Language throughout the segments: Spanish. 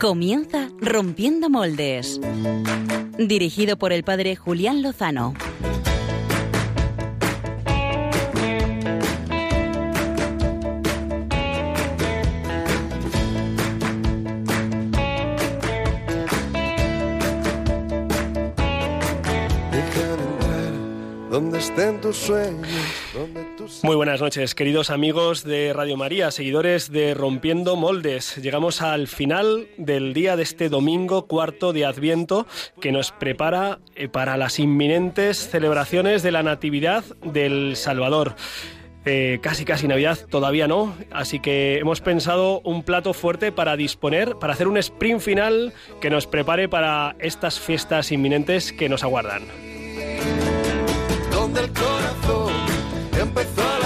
Comienza Rompiendo Moldes. Dirigido por el padre Julián Lozano. donde estén tus sueños, Muy buenas noches, queridos amigos de Radio María, seguidores de Rompiendo Moldes. Llegamos al final del día de este domingo cuarto de Adviento que nos prepara eh, para las inminentes celebraciones de la Natividad del Salvador. Eh, casi casi Navidad todavía no, así que hemos pensado un plato fuerte para disponer, para hacer un sprint final que nos prepare para estas fiestas inminentes que nos aguardan donde el corazón empezó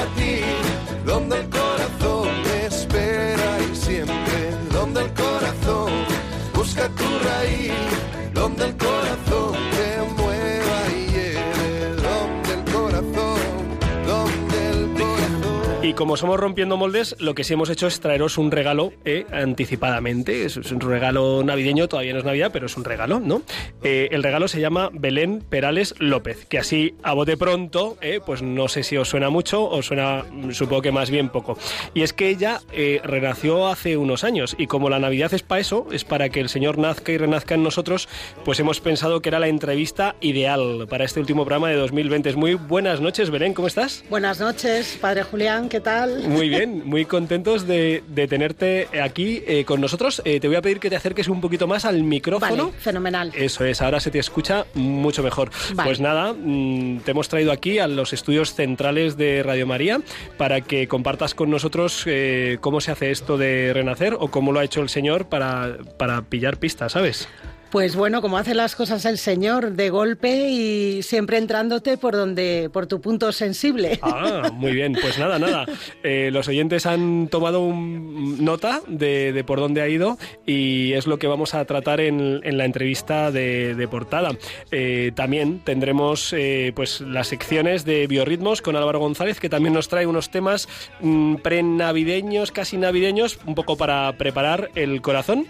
Como somos rompiendo moldes, lo que sí hemos hecho es traeros un regalo eh, anticipadamente. Es, es un regalo navideño, todavía no es Navidad, pero es un regalo, ¿no? Eh, el regalo se llama Belén Perales López, que así a bote pronto, eh, pues no sé si os suena mucho o suena, mm, supongo que más bien poco. Y es que ella eh, renació hace unos años y como la Navidad es para eso, es para que el Señor nazca y renazca en nosotros, pues hemos pensado que era la entrevista ideal para este último programa de 2020. Muy buenas noches, Belén, ¿cómo estás? Buenas noches, Padre Julián, ¿qué tal? Muy bien, muy contentos de, de tenerte aquí eh, con nosotros. Eh, te voy a pedir que te acerques un poquito más al micrófono. Vale, fenomenal. Eso es, ahora se te escucha mucho mejor. Vale. Pues nada, mm, te hemos traído aquí a los estudios centrales de Radio María para que compartas con nosotros eh, cómo se hace esto de renacer o cómo lo ha hecho el Señor para, para pillar pistas, ¿sabes? Pues bueno, como hace las cosas el Señor, de golpe y siempre entrándote por donde, por tu punto sensible. Ah, muy bien. Pues nada, nada. Eh, los oyentes han tomado nota de, por dónde ha ido y es lo que vamos a tratar en, la entrevista de, portada. Eh, también tendremos eh, pues las secciones de biorritmos con Álvaro González, que también nos trae unos temas mm, pre-navideños, casi navideños, un poco para preparar el corazón.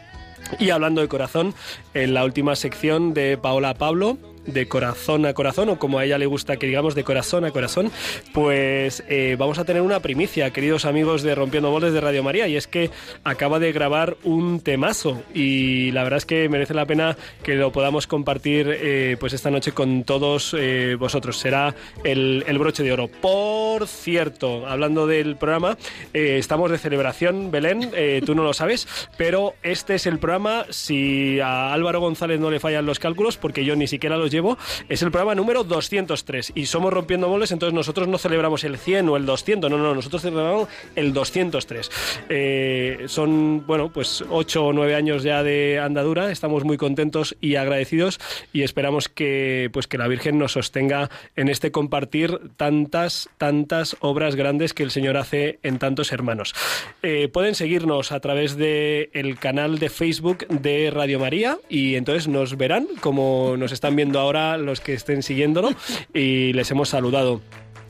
Y hablando de corazón, en la última sección de Paola Pablo, de corazón a corazón, o como a ella le gusta que digamos de corazón a corazón, pues eh, vamos a tener una primicia, queridos amigos de Rompiendo Moldes de Radio María, y es que acaba de grabar un temazo, y la verdad es que merece la pena que lo podamos compartir eh, pues esta noche con todos eh, vosotros. Será el, el broche de oro. Por cierto, hablando del programa, estamos de celebración, Belén, tú no lo sabes, pero este es el programa, si a Álvaro González no le fallan los cálculos, porque yo ni siquiera los llevo, es el programa número 203 y somos rompiendo moldes, entonces nosotros no celebramos el 100 o el 200, no, no, nosotros celebramos el 203. Eh, son, bueno, pues 8 o 9 años ya de andadura, estamos muy contentos y agradecidos y esperamos que, pues, que la Virgen nos sostenga en este compartir tantas, tantas obras grandes que el Señor hace en tantos hermanos. Eh, pueden seguirnos a través del el canal de Facebook de Radio María y entonces nos verán como nos están viendo ahora los que estén siguiéndolo y les hemos saludado.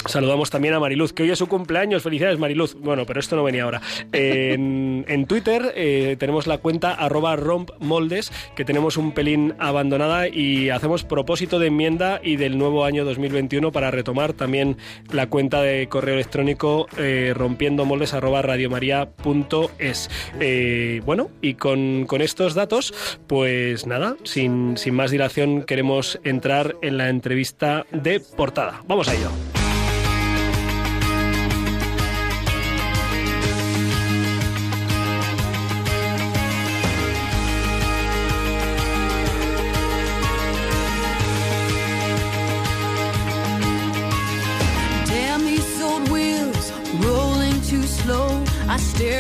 Saludamos también a Mariluz, que hoy es su cumpleaños. Felicidades, Mariluz. Bueno, pero esto no venía ahora. En, Twitter eh, tenemos la cuenta rompmoldes, que tenemos un pelín abandonada y hacemos propósito de enmienda y del nuevo año 2021 para retomar también la cuenta de correo electrónico eh, radiomaria.es. Eh, bueno, y con, con estos datos, pues nada, sin, sin más dilación queremos entrar en la entrevista de portada. Vamos a ello.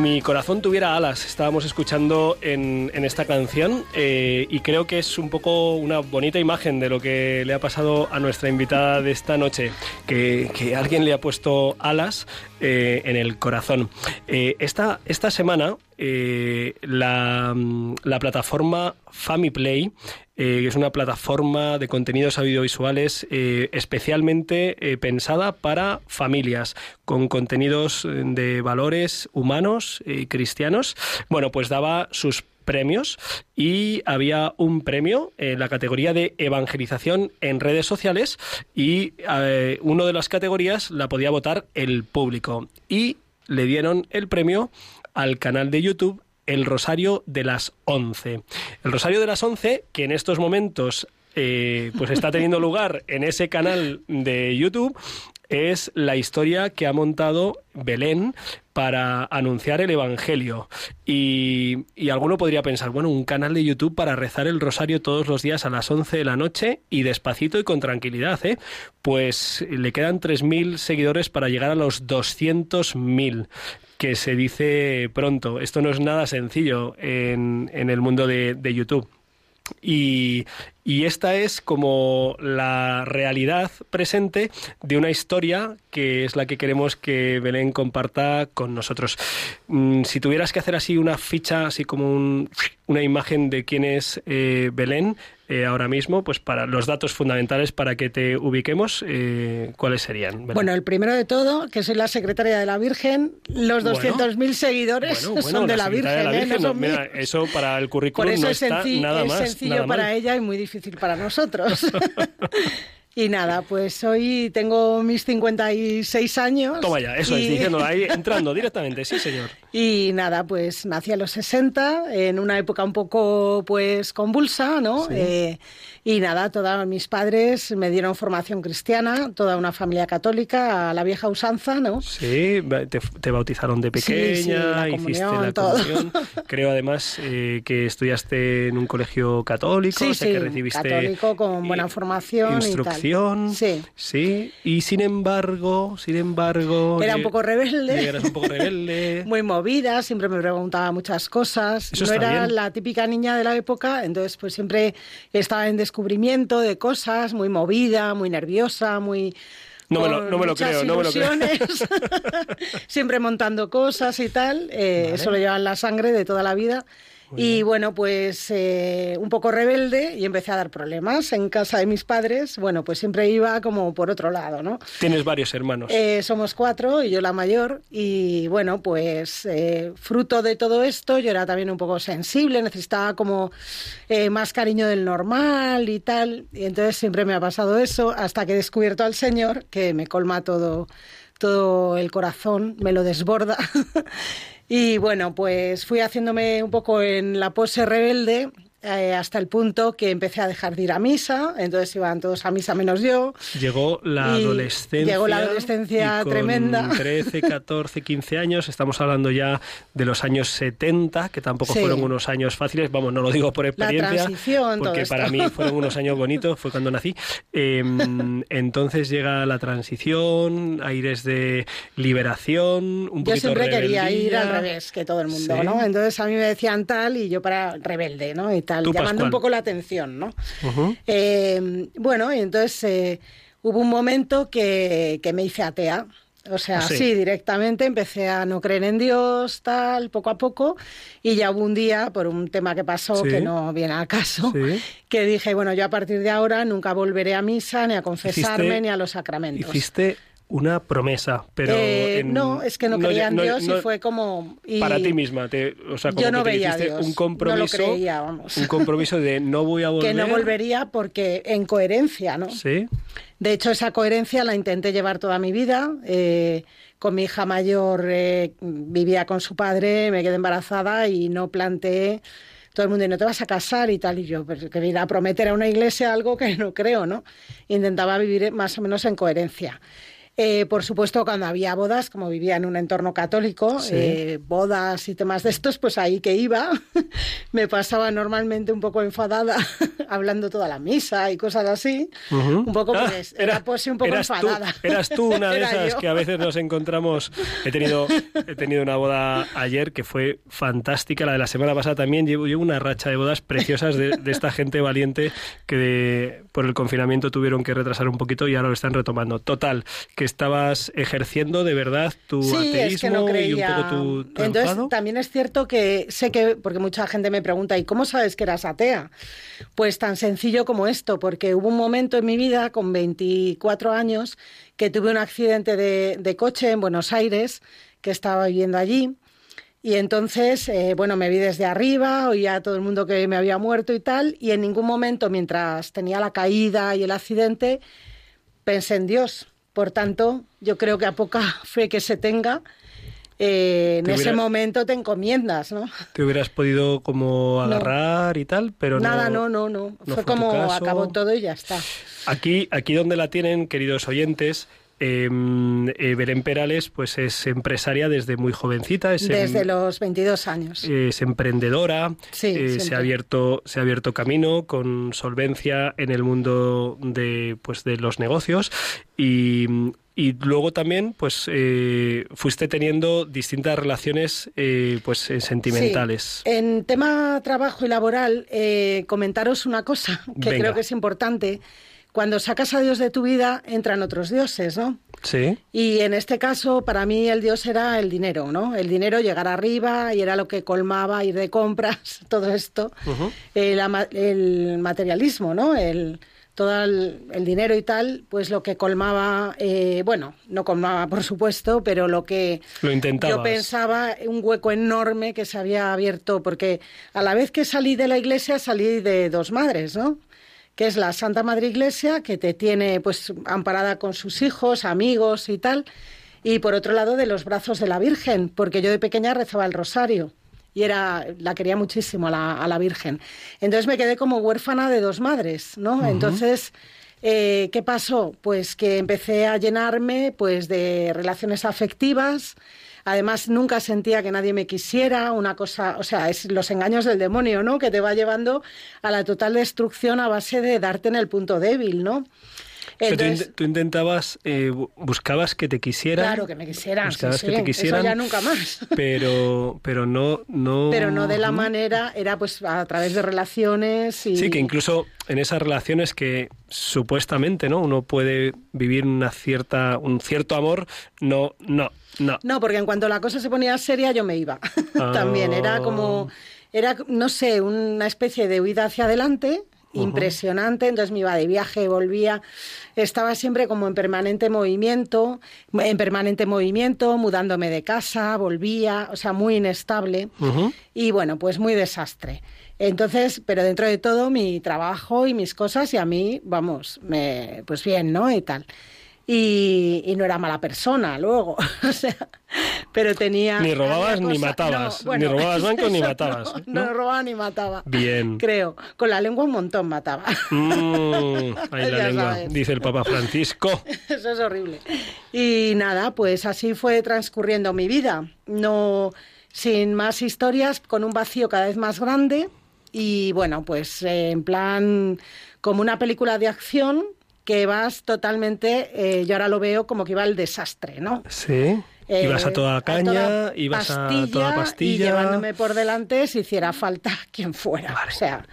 mi corazón tuviera alas, estábamos escuchando en, esta canción eh, y creo que es un poco una bonita imagen de lo que le ha pasado a nuestra invitada de esta noche, que, alguien le ha puesto alas eh, en el corazón. Eh, esta, esta semana la, la plataforma FamiPlay, eh, es una plataforma de contenidos audiovisuales eh, especialmente eh, pensada para familias, con contenidos de valores humanos y cristianos. Bueno, pues daba sus premios y había un premio en la categoría de evangelización en redes sociales y una de las categorías la podía votar el público y le dieron el premio al canal de YouTube El Rosario de las Once. El Rosario de las Once, que en estos momentos eh, pues está teniendo lugar en ese canal de YouTube, es la historia que ha montado Belén para anunciar el Evangelio. Y, y alguno podría pensar, bueno, un canal de YouTube para rezar el rosario todos los días a las 11 de la noche y despacito y con tranquilidad, ¿eh? Pues le quedan 3.000 seguidores para llegar a los 200.000 que se dice pronto. Esto no es nada sencillo en, en el mundo de, de YouTube. Y, y esta es como la realidad presente de una historia que es la que queremos que Belén comparta con nosotros. Mm, Si tuvieras que hacer así una ficha, así como un- una imagen de quién es eh, Belén eh, ahora mismo, pues para los datos fundamentales para que te ubiquemos, eh, ¿cuáles serían? Belén? Bueno, el primero de todo, que soy la secretaria de la Virgen, los Bueno. 200.000 seguidores Bueno, bueno, son de la, Virgen, de ¿eh? No mira, eso para el Por currículum eso no es, está senci- nada es más. sencillo nada para mal. ella y muy difícil para nosotros. y nada, pues hoy tengo mis 56 años. Toma ya, eso es, diciéndolo ahí, entrando directamente, sí señor. Y nada, pues nací a los 60, en una época un poco pues convulsa, ¿no? Eh, y nada, todos mis padres me dieron formación cristiana, toda una familia católica, a la vieja usanza, ¿no? Sí, te, te bautizaron de Sí, sí, pequeña, la hiciste comunión, la todo. comunión. Creo además eh, que estudiaste en un colegio católico, Sí, o sea sí, que recibiste católico, con buena eh, formación y tal. instrucción. Sí. sí. Y sin embargo, sin embargo, Era un poco rebelde. Eras un poco rebelde. Muy movida, siempre me preguntaba muchas cosas. Eso no era bien. la típica niña de la época, entonces pues siempre estaba en descubrimiento de cosas, muy movida, muy nerviosa, muy... No me lo- con no me lo muchas creo, no me lo creo. siempre montando cosas y tal. eh, Eso lo lleva en la sangre de toda la vida. Y bueno, pues eh, un poco rebelde y empecé a dar problemas en casa de mis padres. Bueno, pues siempre iba como por otro lado, ¿no? Tienes varios hermanos. Eh, somos cuatro y yo la mayor y bueno, pues eh, fruto de todo esto yo era también un poco sensible, necesitaba como más cariño del normal y tal y entonces siempre me ha pasado eso hasta que he descubierto al Señor que me colma todo todo el corazón, me lo desborda. y bueno, pues fui haciéndome un poco en la pose rebelde eh, hasta el punto que empecé a dejar de ir a misa, entonces iban todos a misa menos yo. Llegó la adolescencia. llegó la adolescencia con tremenda. 13, 14, 15 años. Estamos hablando ya de los años 70, que tampoco Sí. fueron unos años fáciles. Vamos, no lo digo por experiencia. transición, todo porque para mí fueron unos años bonitos, fue cuando nací. Eh, entonces llega la transición, aires de liberación, un Yo poquito siempre quería ir al revés que todo el mundo, Sí. ¿no? Entonces a mí me decían tal y yo para rebelde, ¿no? Y tal, Tú, llamando Pascual. un poco la atención, ¿no? Eh, bueno, y entonces eh, hubo un momento que, que me hice atea. O sea, ¿Ah, sí? sí? directamente empecé a no creer en Dios, tal, poco a poco, y ya hubo un día, por un tema que pasó, Sí. que no viene al caso, Sí. que dije, bueno, yo a partir de ahora nunca volveré a misa, ni a confesarme, Hiciste- ni a los sacramentos. Hiciste una promesa, pero... Eh, en- no, es que no creía en no- Dios no- y fue como... y- Para ti misma, te, o sea, como Yo no que te veía a Dios, un no compromiso, lo creía, vamos. un compromiso de no voy a volver. que no volvería porque en coherencia, ¿no? Sí, De hecho, esa coherencia la intenté llevar toda mi vida. eh, con mi hija mayor eh, vivía con su padre, me quedé embarazada y no planteé. Todo el mundo, ¿y no te vas a casar y tal? Y yo, pero que ir a prometer a una iglesia algo que no creo, ¿no? Intentaba vivir más o menos en coherencia. Eh, por supuesto, cuando había bodas, como vivía en un entorno católico, Sí. eh, bodas y temas de estos, pues ahí que iba, me pasaba normalmente un poco enfadada, hablando toda la misa y cosas así. Un poco, Ah, pues, era, pues sí, un poco eras tú- enfadada. eras tú una de Era esas que a veces nos encontramos. He tenido, he tenido una boda ayer que fue fantástica. La de la semana pasada también. Llevo, llevo una racha de bodas preciosas de, de esta gente valiente que de- por el confinamiento tuvieron que retrasar un poquito y ahora lo están retomando. Total, que estabas ejerciendo de verdad tu sí, ateísmo es que no creía. y un poco tu, tu Entonces, enfado. también es cierto que sé que, porque mucha gente me pregunta, ¿y cómo sabes que eras atea? Pues tan sencillo como esto, porque hubo un momento en mi vida, con 24 años, que tuve un accidente de, de coche en Buenos Aires, que estaba viviendo allí. Y entonces, eh, bueno, me vi desde arriba, oía a todo el mundo que me había muerto y tal, y en ningún momento, mientras tenía la caída y el accidente, pensé en Dios. Por tanto, yo creo que a poca fe que se tenga, eh, en Te ese momento te encomiendas, ¿no? Te hubieras podido como agarrar y tal, pero Nada, no. no, no, no. no Fue fue como acabó todo y ya está. Aquí, aquí donde la tienen, queridos oyentes, eh, eh, Belén Perales pues es empresaria desde muy jovencita, es, em- Desde los 22 años. es emprendedora, Sí, eh, se, ha abierto, se ha abierto camino con solvencia en el mundo de, pues, de los negocios y, y luego también pues eh, fuiste teniendo distintas relaciones eh, pues sentimentales. Sí. En tema trabajo y laboral, eh, comentaros una cosa que Venga. creo que es importante. Cuando sacas a Dios de tu vida, entran otros dioses, ¿no? Sí. Y en este caso, para mí, el dios era el dinero, ¿no? El dinero, llegar arriba, y era lo que colmaba, ir de compras, todo esto. Eh, la ma- el materialismo, ¿no? El, todo el, el dinero y tal, pues lo que colmaba, eh, bueno, no colmaba, por supuesto, pero lo que Lo intentabas. yo pensaba un hueco enorme que se había abierto, porque a la vez que salí de la iglesia, salí de dos madres, ¿no? Que es la Santa Madre Iglesia, que te tiene pues amparada con sus hijos, amigos y tal, y por otro lado de los brazos de la Virgen, porque yo de pequeña rezaba el rosario y era la quería muchísimo a la, a la Virgen. Entonces me quedé como huérfana de dos madres, ¿no? Entonces eh, ¿qué pasó? Pues que empecé a llenarme pues de relaciones afectivas. Además, nunca sentía que nadie me quisiera, una cosa, o sea, es los engaños del demonio, ¿no? Que te va llevando a la total destrucción a base de darte en el punto débil, ¿no? O sea, tú intentabas, eh, bu- buscabas que te quisieran. claro que me quisieran, buscabas sí, que te quisieran. eso ya nunca más. Pero, pero no, no. Pero no de la Ujú. manera, era pues a través de relaciones y... Sí, que incluso en esas relaciones que supuestamente, ¿no? Uno puede vivir una cierta, un cierto amor, no, no, no. No, porque en cuanto la cosa se ponía seria, yo me iba. Ah. También era como, era, no sé, una especie de huida hacia adelante, impresionante. Entonces me iba de viaje, volvía. Estaba siempre como en permanente movimiento, en permanente movimiento, mudándome de casa, volvía, o sea, muy inestable. Y bueno, pues muy desastre. Entonces, pero dentro de todo, mi trabajo y mis cosas, y a mí, vamos, me, pues bien, ¿no? Y tal. Y, y no era mala persona luego, o sea, pero tenía... Ni robabas ni matabas, no, ni robabas bancos ni matabas, No, robaba ni mataba. Bien. Creo. Con la lengua un montón mataba. Mm, ahí la lengua, sabes. dice el Papa Francisco. Eso es horrible. Y nada, pues así fue transcurriendo mi vida. No sin más historias, con un vacío cada vez más grande y bueno, pues eh, en plan como una película de acción que vas totalmente, eh, yo ahora lo veo como que iba al desastre, ¿no? Sí. Eh, ibas a toda caña, toda ibas a toda Y pastilla. llevándome por delante si hiciera falta quien fuera. O sea,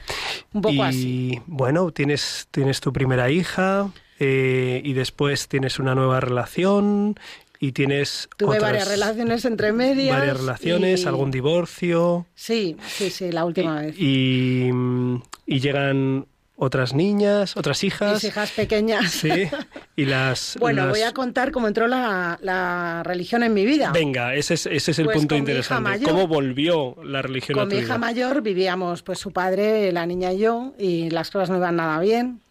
un poco y así. bueno, tienes, tienes tu primera hija eh, y después tienes una nueva relación y tienes Tuve otras- varias relaciones entre medias. varias relaciones, y- algún divorcio Sí, sí, sí, la última vez. y, y llegan otras niñas, otras hijas. Mis hijas pequeñas. Sí, y las... Bueno, las- voy a contar cómo entró la, la religión en mi vida. Venga, ese es, ese es el Pues punto interesante. mayor. ¿Cómo volvió la religión a Con tu mi hija vida? mayor vivíamos, pues su padre, la niña y yo, y las cosas no iban nada bien.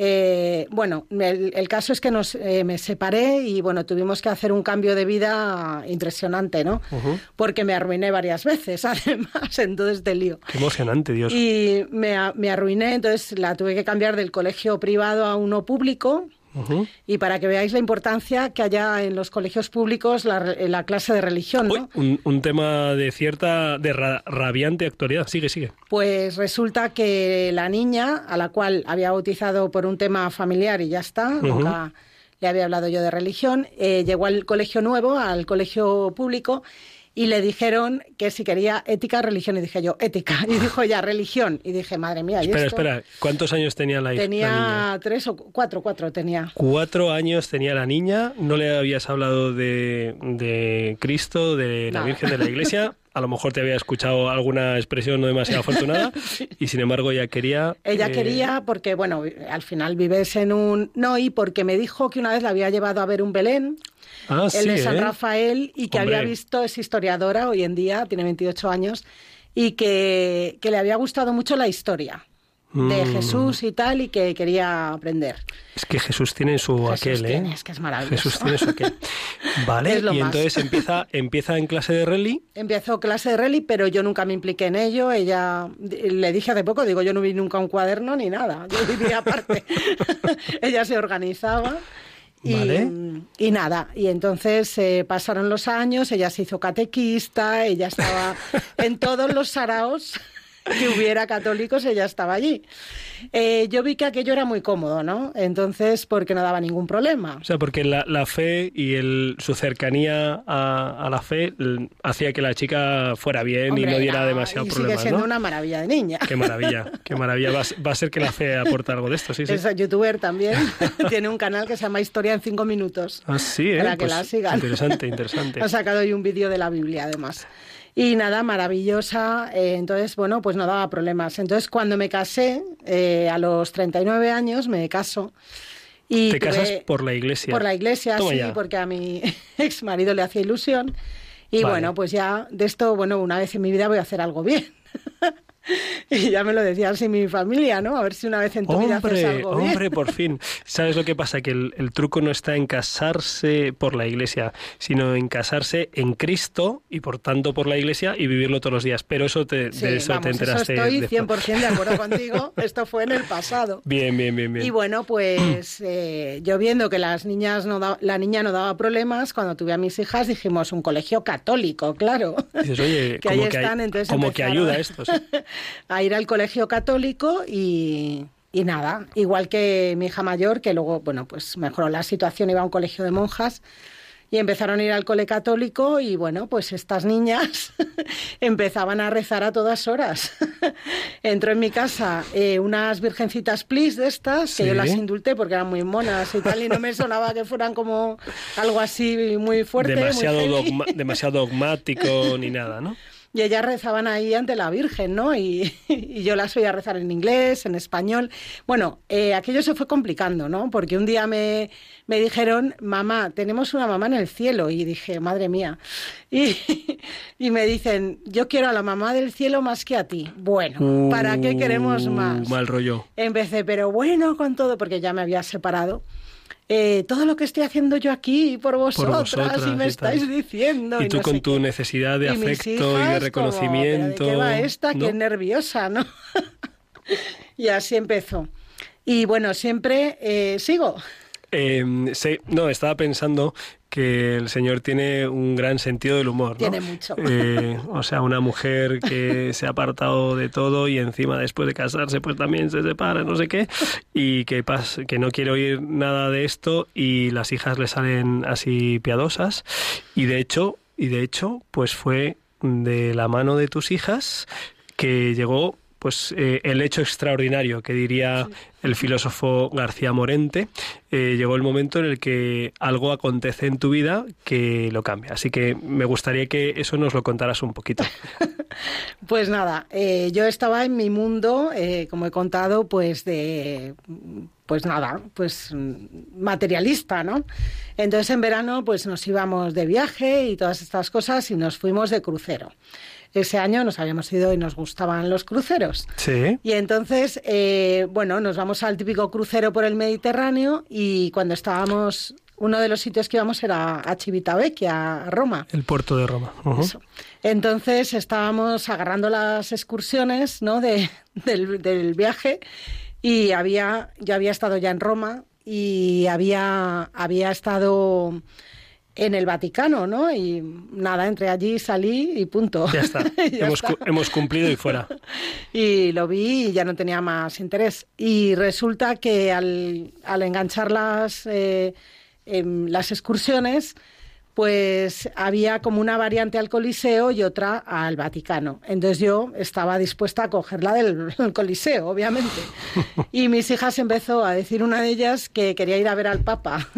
Eh, bueno, el, el caso es que nos, eh, me separé y bueno, tuvimos que hacer un cambio de vida impresionante, ¿no? Porque me arruiné varias veces, además, entonces de lío. Qué emocionante, Dios. Y me, me arruiné, entonces la tuve que cambiar del colegio privado a uno público. Y para que veáis la importancia que haya en los colegios públicos la, clase de religión, Uy, ¿no? un, un tema de cierta, de ra- rabiante actualidad. Sigue, sigue. Pues resulta que la niña, a la cual había bautizado por un tema familiar y ya está, nunca le había hablado yo de religión, eh, llegó al colegio nuevo, al colegio público, y le dijeron que si quería ética, religión, y dije yo, ética, y dijo ya, religión, y dije, madre mía, ¿y Espera, esto? espera. ¿Cuántos años tenía la hija? la? Tenía tres o cu- cuatro, cuatro tenía. Cuatro años tenía la niña, no le habías hablado de, de Cristo, de la. Virgen de la Iglesia, a lo mejor te había escuchado alguna expresión no demasiado afortunada y sin embargo ella quería... Ella eh, quería, porque, bueno, al final vives en un... No, y porque me dijo que una vez la había llevado a ver un Belén, Ah, el sí, de San ¿eh? Rafael, y que Hombre. había visto, es historiadora hoy en día, tiene 28 años, y que, que le había gustado mucho la historia de Mm. Jesús y tal, y que quería aprender. Es que Jesús tiene su Jesús aquel, ¿eh? tiene, es que es maravilloso. Jesús tiene su aquel. Vale, y más. entonces empieza, empieza en clase de rally. Empezó clase de rally, pero yo nunca me impliqué en ello. Ella, le dije hace poco, digo, yo no vi nunca un cuaderno ni nada. Yo vivía aparte. Ella se organizaba. Y, Vale. y nada, y entonces eh, pasaron los años, ella se hizo catequista, ella estaba en todos los saraos que hubiera católicos, ella estaba allí. Eh, yo vi que aquello era muy cómodo, ¿no? Entonces, porque no daba ningún problema. O sea, porque la, la fe y el, su cercanía a, a la fe hacía que la chica fuera bien y Hombre, no diera demasiado y problema, sigue siendo ¿no? una maravilla de niña. Qué maravilla, qué maravilla. Va, va a ser que la fe aporta algo de esto, sí, sí. Es youtuber también. Tiene un canal que se llama Historia en cinco minutos. Ah, sí, ¿eh? Para que Pues la sigan. Interesante, interesante. Ha sacado hoy un vídeo de la Biblia, además. Y nada, maravillosa. eh, entonces, bueno, pues no daba problemas. Entonces, cuando me casé, eh, a los 39 años, me caso. Y Te tuve- casas por la iglesia. Por la iglesia, Toma sí, ya. porque a mi ex marido le hacía ilusión. Y Vale. bueno, pues ya de esto, bueno, una vez en mi vida voy a hacer algo bien. y ya me lo decía así mi familia, ¿no? A ver si una vez en tu vida haces Hombre, algo bien. hombre, por fin. ¿Sabes lo que pasa? Que el, el truco no está en casarse por la iglesia, sino en casarse en Cristo y por tanto por la iglesia y vivirlo todos los días. Pero eso te, Sí, de eso vamos, te enteraste. Eso estoy después. 100% de acuerdo contigo. Esto fue en el pasado. Bien, bien, bien, bien. Y bueno, pues eh, yo viendo que las niñas no da- la niña no daba problemas, cuando tuve a mis hijas dijimos un colegio católico, claro. Dices, oye, que ahí que, hay- están, entonces como que ayuda a estos. A ir al colegio católico y, y nada, igual que mi hija mayor, que luego, bueno, pues mejoró la situación, iba a un colegio de monjas y empezaron a ir al cole católico y bueno, pues estas niñas empezaban a rezar a todas horas. Entró en mi casa eh, unas virgencitas plis de estas, que Sí. yo las indulté porque eran muy monas y tal, y no me sonaba que fueran como algo así muy fuerte. demasiado, dogma- demasiado dogmático ni nada, ¿no? Y ellas rezaban ahí ante la Virgen, ¿no? Y, y yo las oía rezar en inglés, en español. Bueno, eh, aquello se fue complicando, ¿no? Porque un día me, me dijeron, mamá, tenemos una mamá en el cielo. Y dije, madre mía. Y, y me dicen, yo quiero a la mamá del cielo más que a ti. Bueno, ¿para qué queremos Uh, más? Mal rollo. Empecé, pero bueno, con todo, porque ya me había separado. Eh, todo lo que estoy haciendo yo aquí por vosotras, vosotras y me y tal. estáis diciendo. Y tú no con tu qué. necesidad de Y afecto y de como, reconocimiento. ¿pero ¿De qué va esta? ¿no? Qué nerviosa, ¿no? y así empezó. Y bueno, siempre eh, sigo. Eh, sí, no, estaba pensando que el señor tiene un gran sentido del humor. ¿no? Tiene mucho. Eh, o sea, una mujer que se ha apartado de todo y encima después de casarse pues también se separa, no sé qué, y que, pas- que no quiere oír nada de esto y las hijas le salen así piadosas y de hecho, y de hecho, pues fue de la mano de tus hijas que llegó pues eh, el hecho extraordinario que diría el filósofo García Morente eh, llegó el momento en el que algo acontece en tu vida que lo cambia así que me gustaría que eso nos lo contaras un poquito Pues nada, eh, yo estaba en mi mundo, como he contado, pues de, pues nada, pues materialista, ¿no? Entonces en verano pues nos íbamos de viaje y todas estas cosas y nos fuimos de crucero. Ese año nos habíamos ido y nos gustaban los cruceros. sí Y entonces, eh, bueno, nos vamos al típico crucero por el Mediterráneo y cuando estábamos, uno de los sitios que íbamos era a Civitavecchia, a Roma. el puerto de Roma. Entonces estábamos agarrando las excursiones ¿no? de, del, del viaje y había, yo había estado ya en Roma y había, había estado en el Vaticano, ¿no? Y nada, entré allí, salí y punto. Ya está. Ya hemos, está. cu- hemos cumplido y fuera. Y lo vi y ya no tenía más interés. Y resulta que al, al enganchar las, eh, em, las excursiones, pues había como una variante al Coliseo y otra al Vaticano. Entonces yo estaba dispuesta a cogerla del Coliseo, obviamente. Y mis hijas empezó a decir una de ellas que quería ir a ver al Papa.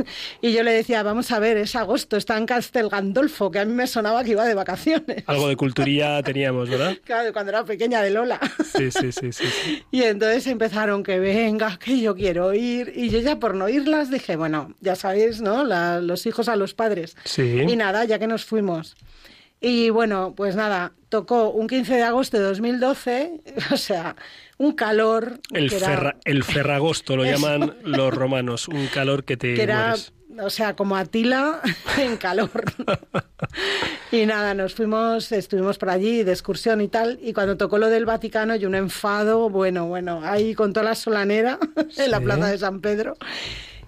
Y yo le decía, vamos a ver, es agosto, está en Castel Gandolfo, que a mí me sonaba que iba de vacaciones. Algo de culturilla teníamos, ¿verdad? Claro, cuando era pequeña de Lola. Sí, sí, sí, sí. sí. Y entonces empezaron que venga, que yo quiero ir. Y yo ya por no irlas dije, bueno, ya sabéis, ¿no? La- los hijos a los padres. Sí. Y nada, ya que nos fuimos. Y bueno, pues nada, tocó un 15 de agosto de 2012, o sea, un calor. El, que era- el ferragosto lo llaman los romanos, un calor que te que era, mueres. o sea, como Atila en calor. y nada, nos fuimos, estuvimos por allí de excursión y tal, y cuando tocó lo del Vaticano, y un enfado, bueno, bueno, ahí con toda la solanera en la plaza de San Pedro.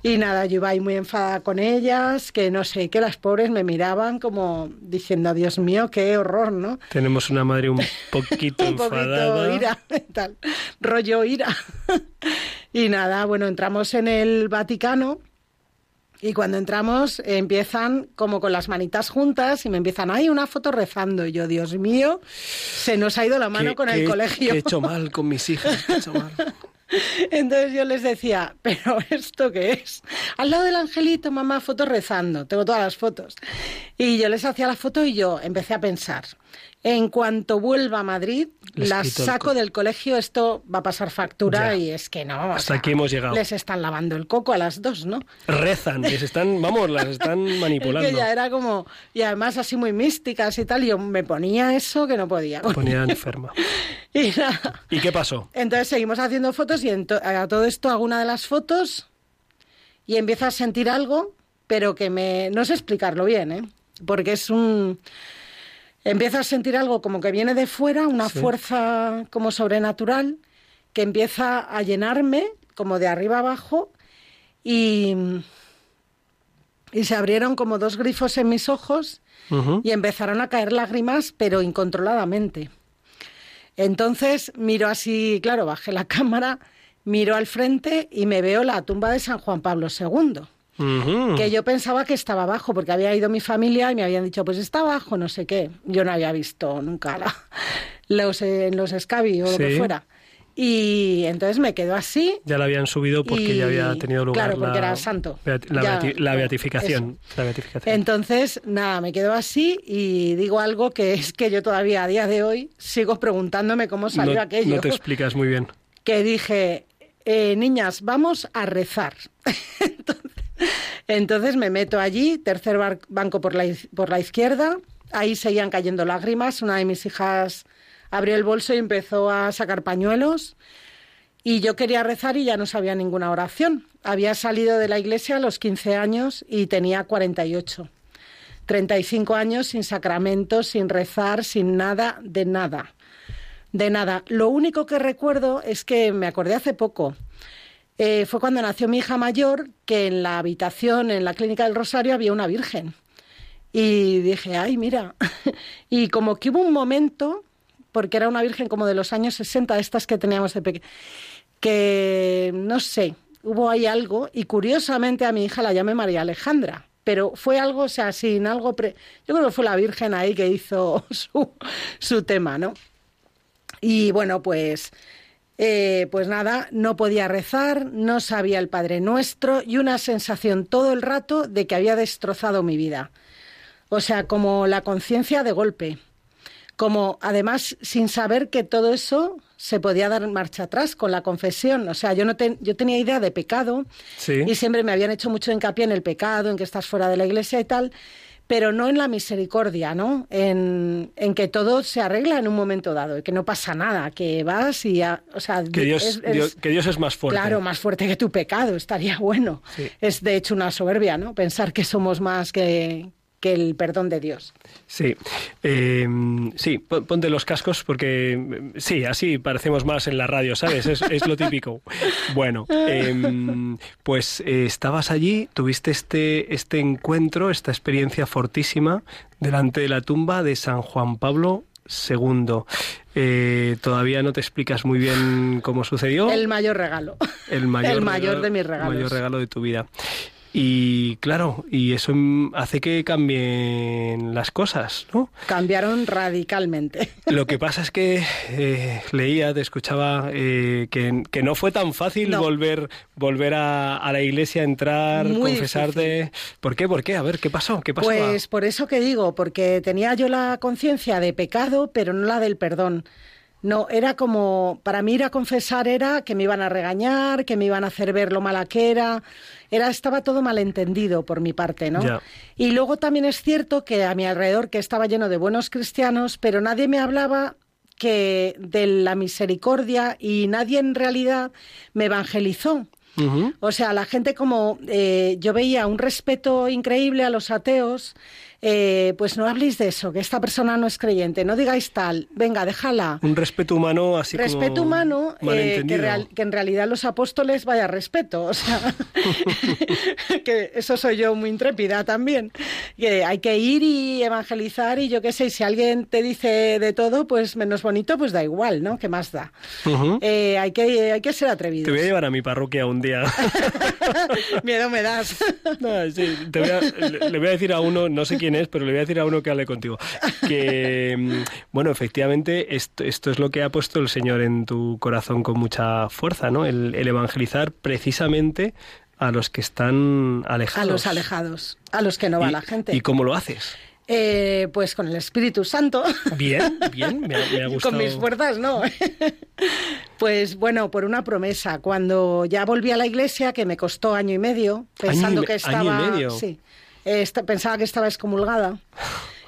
Y nada, yo iba ahí muy enfadada con ellas, que no sé, que las pobres me miraban como diciendo, Dios mío, qué horror, ¿no? Tenemos una madre un poquito un poquito enfadada. ira, tal, rollo ira. y nada, bueno, entramos en el Vaticano y cuando entramos eh, empiezan como con las manitas juntas y me empiezan, hay una foto rezando. Y yo, Dios mío, se nos ha ido la mano ¿Qué- con el colegio. he hecho mal con mis hijas? ¿Qué he hecho mal? Entonces yo les decía, ¿pero esto qué es? Al lado del angelito, mamá, foto rezando. Tengo todas las fotos. Y yo les hacía la foto y yo empecé a pensar. En cuanto vuelva a Madrid, Les las saco co- del colegio, esto va a pasar factura Ya. y es que no. o Hasta aquí hemos llegado. Les están lavando el coco a las dos, ¿no? Rezan, les están, vamos, las están Es manipulando. que ya era como, y además así muy místicas y tal, y yo me ponía eso que no podía. Ponía enferma. Y nada. ¿Y qué pasó? Entonces seguimos haciendo fotos y a todo esto hago una de las fotos y empiezo a sentir algo, pero que me... No sé explicarlo bien, ¿eh? Porque es un... Empiezo a sentir algo como que viene de fuera, una Sí. fuerza como sobrenatural, que empieza a llenarme como de arriba abajo y... Y se abrieron como dos grifos en mis ojos y empezaron a caer lágrimas, pero incontroladamente. Entonces miro así, claro, bajé la cámara, miro al frente y me veo la tumba de San Juan Pablo II, Que yo pensaba que estaba abajo, porque había ido mi familia y me habían dicho, pues está abajo, no sé qué. Yo no había visto nunca la- los, eh, en los escabi o lo que fuera. Y entonces me quedo así. Ya la habían subido porque Y- ya había tenido lugar claro, porque la, era santo. beati- la, Ya, beati- la no, beatificación. La beatificación. Entonces, nada, me quedo así y digo algo que es que yo todavía a día de hoy sigo preguntándome cómo salió no, aquello. no te explicas muy bien. que dije, eh, niñas, vamos a rezar. entonces, entonces me meto allí, tercer banco por la, por la izquierda, ahí seguían cayendo lágrimas, una de mis hijas abrió el bolso y empezó a sacar pañuelos. Y yo quería rezar y ya no sabía ninguna oración. Había salido de la iglesia a los 15 años y tenía 48. 35 años sin sacramentos, sin rezar, sin nada, de nada. De nada. Lo único que recuerdo es que me acordé hace poco. Eh, fue cuando nació mi hija mayor, que en la habitación, en la clínica del Rosario, había una virgen. Y dije, ay, mira. y como que hubo un momento, porque era una virgen como de los años 60, estas que teníamos de pequeño, que no sé, hubo ahí algo, y curiosamente a mi hija la llamé María Alejandra. Pero fue algo, o sea, sin algo. Pre... Yo creo que fue la Virgen ahí que hizo su, su tema, ¿no? Y bueno, pues, eh, pues nada, no podía rezar, no sabía el Padre Nuestro y una sensación todo el rato de que había destrozado mi vida. O sea, como la conciencia de golpe. Como además sin saber que todo eso se podía dar marcha atrás con la confesión. O sea, yo, no ten- yo tenía idea de pecado Sí. y siempre me habían hecho mucho hincapié en el pecado, en que estás fuera de la iglesia y tal, pero no en la misericordia, ¿no? En, en que todo se arregla en un momento dado, y que no pasa nada, que vas y, a- o sea, Que Dios, es- es- Dios- que Dios es más fuerte. Claro, más fuerte que tu pecado, estaría bueno. Sí. Es de hecho una soberbia, ¿no? Pensar que somos más que, que el perdón de Dios. Sí, eh, sí, pon- ponte los cascos porque mm, sí, así parecemos más en la radio, ¿sabes? Es, es lo típico. Bueno, em, pues eh, estabas allí, tuviste este, este encuentro, esta experiencia fortísima delante de la tumba de San Juan Pablo II. Eh, todavía no te explicas muy bien cómo sucedió. El mayor regalo. El mayor, el mayor regalo- de mis regalos. mayor regalo de tu vida. Y claro, y eso hace que cambien las cosas, ¿no? Cambiaron radicalmente. Lo que pasa es que eh, leía, te escuchaba, eh, que, que no fue tan fácil No. volver, volver a, a la iglesia, entrar, Muy confesarte. ¿Por qué? ¿Por qué? A ver, ¿qué pasó? ¿Qué pasó? Pues por eso que digo, porque tenía yo la conciencia de pecado, pero no la del perdón. No, era como, para mí ir a confesar era que me iban a regañar, que me iban a hacer ver lo mala que era. Era, estaba todo malentendido por mi parte, ¿no? Y luego también es cierto que a mi alrededor, que estaba lleno de buenos cristianos, pero nadie me hablaba que de la misericordia y nadie en realidad me evangelizó. O sea, la gente como eh, yo veía un respeto increíble a los ateos, eh, pues no habléis de eso, que esta persona no es creyente, no digáis tal, venga, déjala. Un respeto humano así respeto como humano, eh, que, malentendido. real- que en realidad los apóstoles vaya respeto, o sea, que eso soy yo muy intrépida también, que hay que ir y evangelizar y yo qué sé, y si alguien te dice de todo, pues menos bonito, pues da igual, ¿no? ¿Qué más da? Eh, hay, que, hay que ser Te atrevidos. voy a llevar a mi parroquia un día. Miedo me das. No, sí, te voy a- le, le voy a decir a uno, no sé quién es, pero le voy a decir a uno que hable contigo. Que, mm, bueno, efectivamente, esto, esto es lo que ha puesto el Señor en tu corazón con mucha fuerza, ¿no? El, el evangelizar precisamente a los que están A alejados. los alejados, a los que no va ¿Y- la gente. ¿Y cómo lo haces? Eh, pues con el Espíritu Santo. Bien, bien, me ha, me ha gustado. Con mis fuerzas, no. pues bueno, por una promesa. Cuando ya volví a la iglesia, que me costó año y medio, pensando me- que año y estaba. medio. Sí. Eh, pensaba que estaba excomulgada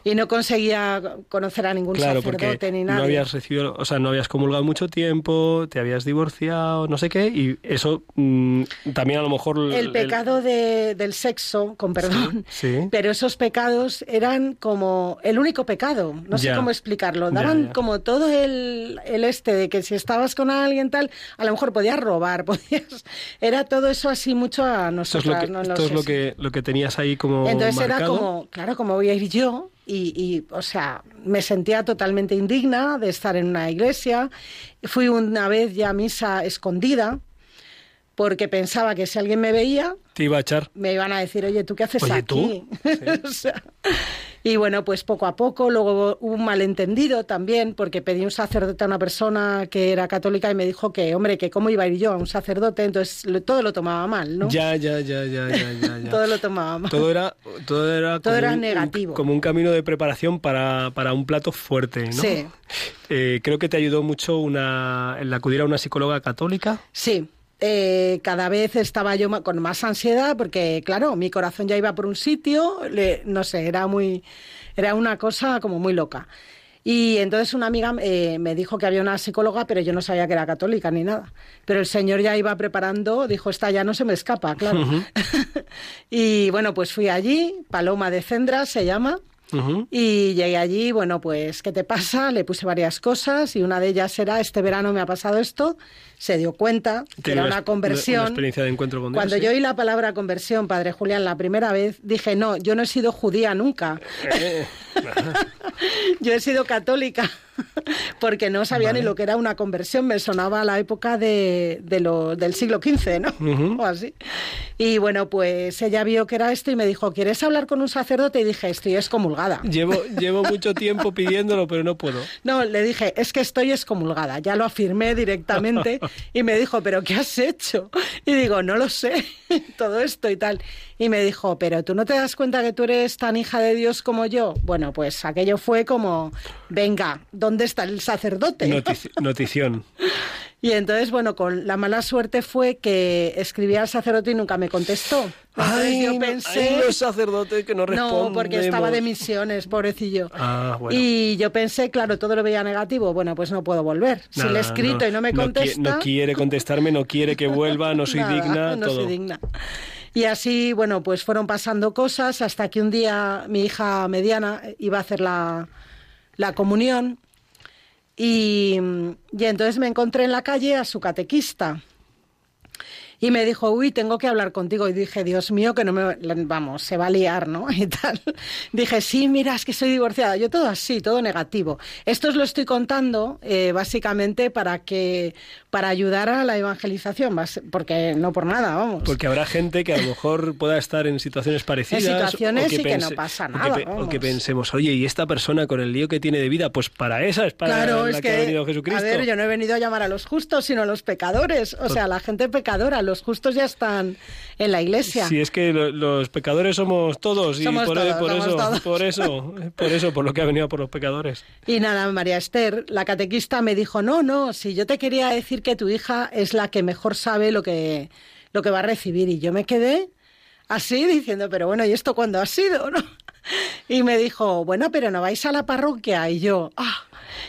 y no conseguía conocer a ningún Claro, sacerdote porque ni no nada. habías recibido, o sea, no habías comulgado mucho tiempo, te habías divorciado, no sé qué, y eso mm, también a lo mejor... el pecado de- del sexo, con perdón, sí. pero esos pecados eran como el único pecado, no sé cómo explicarlo, daban ya. como todo el, el este de que si estabas con alguien tal, a lo mejor podías robar, podías, era todo eso así mucho a Esto es lo nosotras, que, no lo esto es lo que, lo que tenías ahí como Entonces era como, claro, como voy a ir yo y, y, o sea, me sentía totalmente indigna de estar en una iglesia. Fui una vez ya a misa escondida porque pensaba que si alguien me veía Te iba a echar. me iban a decir, oye, ¿tú qué haces Oye, aquí? O sea, y bueno, pues poco a poco, luego hubo un malentendido también, porque pedí un sacerdote a una persona que era católica y me dijo que, hombre, que cómo iba a ir yo a un sacerdote, entonces lo- todo lo tomaba mal, ¿no? Ya, ya, ya, ya, ya, ya. ya. Todo lo tomaba mal. Todo era, todo era, Todo era un- un- negativo. como un camino de preparación para, para un plato fuerte, ¿no? Sí. Eh, creo que te ayudó mucho una, el acudir a una psicóloga católica. Sí, eh, cada vez estaba yo con más ansiedad porque, claro, mi corazón ya iba por un sitio, le- no sé, era muy, era una cosa como muy loca. Y entonces una amiga eh, me dijo que había una psicóloga, pero yo no sabía que era católica ni nada. Pero el señor ya iba preparando, dijo, esta ya no se me escapa, claro. y bueno, pues fui allí, Paloma de Cendra se llama. Ujú. Y llegué allí, bueno, pues, ¿qué te pasa? Le puse varias cosas y una de ellas era, este verano me ha pasado esto, se dio cuenta que era una- conversión. una experiencia de encuentro con Dios, Cuando sí. yo oí la palabra conversión, Padre Julián, la primera vez, dije, no, yo no he sido judía nunca, Eh, yo he sido católica, porque no sabía ni lo que era una conversión, me sonaba a la época de, de lo- del siglo XV, ¿no? O así. Y bueno, pues ella vio que era esto y me dijo, ¿quieres hablar con un sacerdote? Y dije, estoy excomulgada. llevo, llevo mucho tiempo pidiéndolo, pero no puedo. No, le dije, es que estoy excomulgada. Ya lo afirmé directamente y me dijo, ¿pero qué has hecho? Y digo, no lo sé, todo esto y tal. Y me dijo, ¿pero tú no te das cuenta que tú eres tan hija de Dios como yo? Bueno, pues aquello fue como, venga, ¿dónde está el sacerdote? Notici- notición. Y entonces, bueno, con la mala suerte fue que escribí al sacerdote y nunca me contestó. Entonces Ay, yo no- pensé... ay, los sacerdotes que no responden. No, porque estaba de misiones, pobrecillo. Ah, bueno. Y yo pensé, claro, todo lo veía negativo. Bueno, pues no puedo volver. si le he escrito y no me qui- contesta. No, quiere contestarme, no quiere que vuelva, no soy nada, digna, no todo. soy digna. Y así, bueno, pues fueron pasando cosas hasta que un día mi hija mediana iba a hacer la, la comunión y, y entonces me encontré en la calle a su catequista. Y me dijo, uy, tengo que hablar contigo. Y dije, Dios mío, que no me, vamos, se va a liar, ¿no? Y tal. Dije, sí, mira, es que soy divorciada. Yo todo así, todo negativo. Esto os lo estoy contando eh, básicamente para que, para ayudar a la evangelización, porque no por nada, vamos. Porque habrá gente que a lo mejor pueda estar en situaciones parecidas. En situaciones o y que no pasa o que nada, O que, pensemos, oye, ¿y esta persona con el lío que tiene de vida? Pues para esa es para Claro, la es que, que, ha venido Jesucristo. a ver, yo no he venido a llamar a los justos, sino a los pecadores. O sea, la gente pecadora, los justos ya están en la iglesia. Si es que lo- los pecadores somos todos y Somos por, todos, por somos eso, todos. por eso, por eso, por lo que ha venido por los pecadores. Y nada, María Esther, la catequista me dijo, no, no, si yo te quería decir que tu hija es la que mejor sabe lo que, lo que va a recibir. Y yo me quedé así diciendo, pero bueno, ¿y esto cuándo ha sido? ¿no? Y me dijo, bueno, pero no vais a la parroquia. Y yo, ah.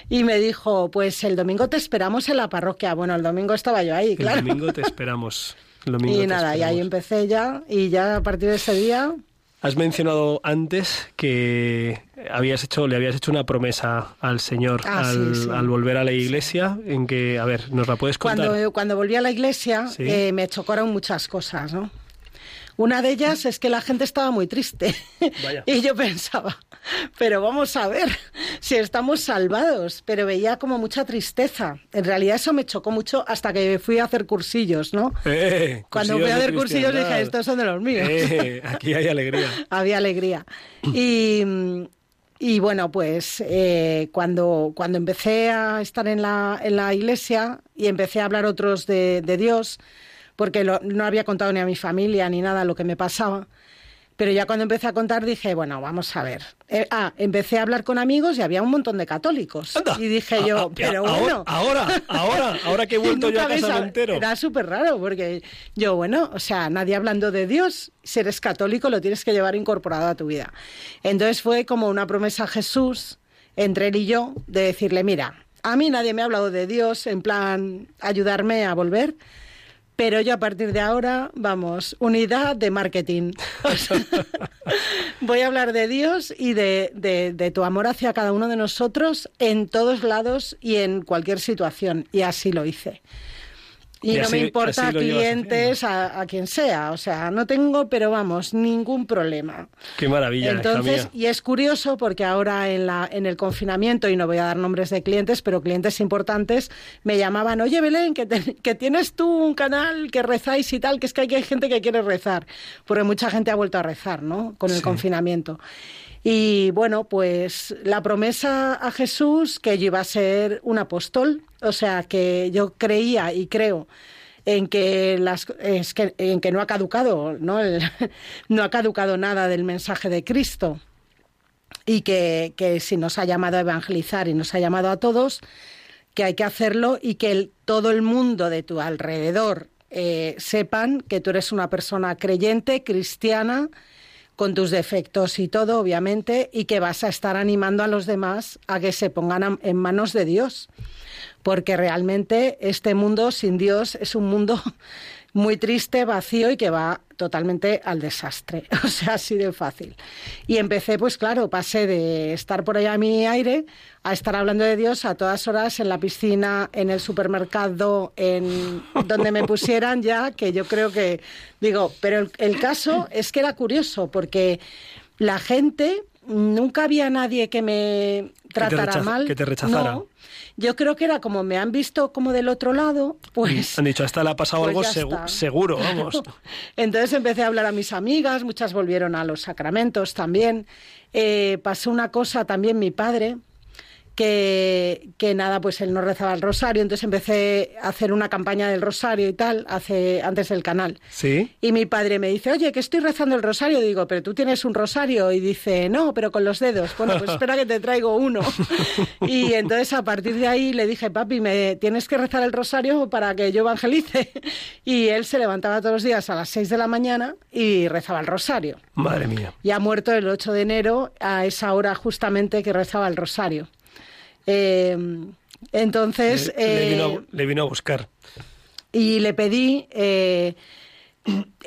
Y me dijo, pues el domingo te esperamos en la parroquia. Bueno, el domingo estaba yo ahí, claro. El domingo te esperamos. El domingo Y nada, y ahí esperamos. empecé ya. Y ya a partir de ese día, Has mencionado antes que habías hecho, le habías hecho una promesa al Señor Ah, sí, al, sí. al volver a la iglesia, en que, a ver, ¿nos la puedes contar? Cuando, cuando volví a la iglesia Sí. eh, me chocaron muchas cosas, ¿no? Una de ellas es que la gente estaba muy triste. Vaya. y yo pensaba, pero vamos a ver si estamos salvados. Pero veía como mucha tristeza. En realidad eso me chocó mucho hasta que fui a hacer cursillos, ¿no? Eh, Cuando fui a hacer cursillos dije, estos son de los míos. Eh, aquí hay alegría. Había alegría. Y, y bueno, pues eh, cuando, cuando empecé a estar en la, en la iglesia y empecé a hablar otros de, de Dios, porque lo- no había contado ni a mi familia ni nada lo que me pasaba, pero ya cuando empecé a contar dije, bueno, vamos a ver. Eh, ah, empecé a hablar con amigos y había un montón de católicos. Anda. Y dije Ah, yo, ah, pero ahora, bueno. Ahora, ahora, ahora que he vuelto yo a casa entero. Era súper raro porque yo, bueno, o sea, nadie hablando de Dios, si eres católico lo tienes que llevar incorporado a tu vida. Entonces fue como una promesa a Jesús entre él y yo de decirle, mira, a mí nadie me ha hablado de Dios en plan ayudarme a volver. Pero yo a partir de ahora, vamos, unidad de marketing. O sea, voy a hablar de Dios y de, de- de tu amor hacia cada uno de nosotros en todos lados y en cualquier situación. Y así lo hice. Y, Y no así- me importa clientes a, a quien sea. O sea, no tengo, pero vamos, ningún problema. Qué maravilla, Entonces, y es curioso porque ahora en, la, en el confinamiento, y no voy a dar nombres de clientes, pero clientes importantes me llamaban, oye Belén, que, te- que tienes tú un canal que rezáis y tal, que es que hay, hay gente que quiere rezar, porque mucha gente ha vuelto a rezar, ¿no? Con el Sí. confinamiento. Y bueno, pues la promesa a Jesús que yo iba a ser un apóstol, o sea, que yo creía y creo en que las es que en que no ha caducado, ¿no? No ha caducado nada del mensaje de Cristo y que, que si nos ha llamado a evangelizar y nos ha llamado a todos, que hay que hacerlo y que todo el mundo de tu alrededor eh, sepan que tú eres una persona creyente, cristiana, con tus defectos y todo, obviamente, y que vas a estar animando a los demás a que se pongan en manos de Dios. Porque realmente este mundo sin Dios es un mundo muy triste, vacío y que va totalmente al desastre. O sea, así de fácil. Y empecé, pues claro, pasé de estar por allá a mi aire a estar hablando de Dios a todas horas en la piscina, en el supermercado, en donde me pusieran ya, que yo creo que, digo, pero el, el caso es que era curioso, porque la gente, nunca había nadie que me tratara mal. que te rechazara. No. Yo creo que era como me han visto como del otro lado, pues... Han dicho, a esta le ha pasado pues algo ya segu- está. seguro, vamos. Entonces empecé a hablar a mis amigas, muchas volvieron a los sacramentos también. Eh, pasó una cosa también mi padre, que, que nada, pues él no rezaba el rosario, entonces empecé a hacer una campaña del rosario y tal, hace, antes del canal. ¿Sí? Y mi padre me dice, oye, que estoy rezando el rosario. Digo, pero tú tienes un rosario. Y dice, no, pero con los dedos. Bueno, pues espera que te traigo uno. Y entonces a partir de ahí le dije, papi, me tienes que rezar el rosario para que yo evangelice. Y él se levantaba todos los días a las 6 de la mañana y rezaba el rosario. Madre mía. Y ha muerto el 8 de enero a esa hora justamente que rezaba el rosario. Eh, entonces... le, le vino eh, a, le vino a buscar. y le pedí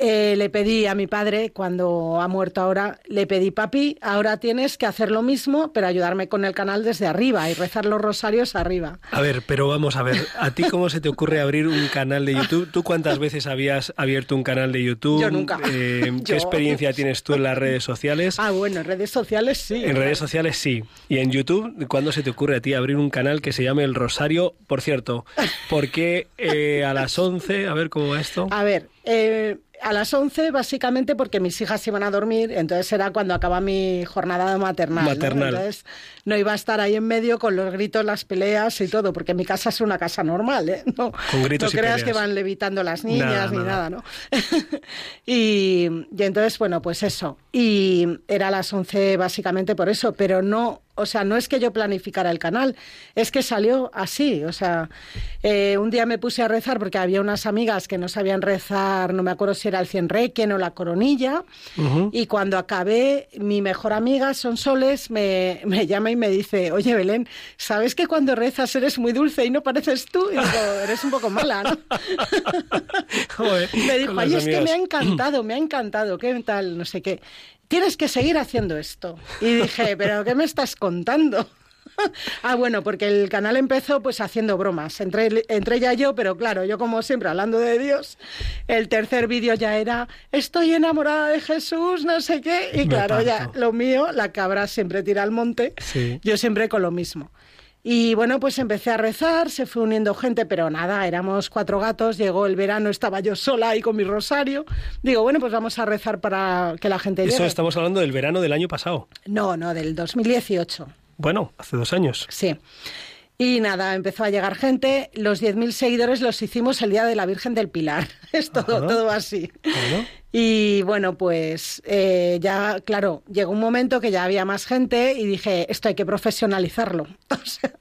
eh, le pedí a mi padre, cuando ha muerto ahora, le pedí, papi, ahora tienes que hacer lo mismo, pero ayudarme con el canal desde arriba y rezar los rosarios arriba. A ver, pero vamos a ver, ¿a ti cómo se te ocurre abrir un canal de YouTube? ¿Tú cuántas veces habías abierto un canal de YouTube? Yo nunca. Eh, ¿Qué Yo- experiencia tienes tú en las redes sociales? Ah, bueno, en redes sociales sí. En redes sociales sí. Y en YouTube, ¿cuándo se te ocurre a ti abrir un canal que se llame El Rosario? Por cierto, ¿por qué eh, a las 11? A ver cómo va esto. A ver, eh, a las 11 básicamente porque mis hijas iban a dormir, entonces era cuando acaba mi jornada maternal. ¿no? Maternal. Entonces no iba a estar ahí en medio con los gritos, las peleas y todo, porque mi casa es una casa normal, ¿eh? No, Con gritos no y creas peleas. que van levitando las niñas Nada, ni nada. nada, ¿no? y, y entonces, bueno, pues eso. Y era a las 11 básicamente por eso, pero no, o sea, no es que yo planificara el canal, es que salió así. O sea, eh, un día me puse a rezar porque había unas amigas que no sabían rezar, no me acuerdo si era el cien requiem o la coronilla, y cuando acabé, mi mejor amiga, Sonsoles, me, me llama y me dice, oye Belén, ¿sabes que cuando rezas eres muy dulce y no pareces tú? Y digo, eres un poco mala, ¿no? Joder, Me dijo, ay, es que me ha encantado, me ha encantado, qué tal, no sé qué. Tienes que seguir haciendo esto. Y dije, pero ¿qué me estás contando? Ah, bueno, porque el canal empezó pues haciendo bromas, entre, entre ella y yo, pero claro, yo como siempre hablando de Dios, el tercer vídeo ya era, estoy enamorada de Jesús, no sé qué, y claro, ya lo mío, la cabra siempre tira al monte, Sí. yo siempre con lo mismo. Y bueno, pues empecé a rezar, se fue uniendo gente, pero nada, éramos cuatro gatos, llegó el verano, estaba yo sola ahí con mi rosario. Digo, bueno, pues vamos a rezar para que la gente Eso llegue. estamos hablando del verano del año pasado. No, no, del 2018. Bueno, hace dos años. Sí. Y nada, empezó a llegar gente. Los 10.000 seguidores los hicimos el día de la Virgen del Pilar. Es todo, Ajá. todo así. Y bueno, pues eh, ya, claro, llegó un momento que ya había más gente y dije, esto hay que profesionalizarlo. O sea,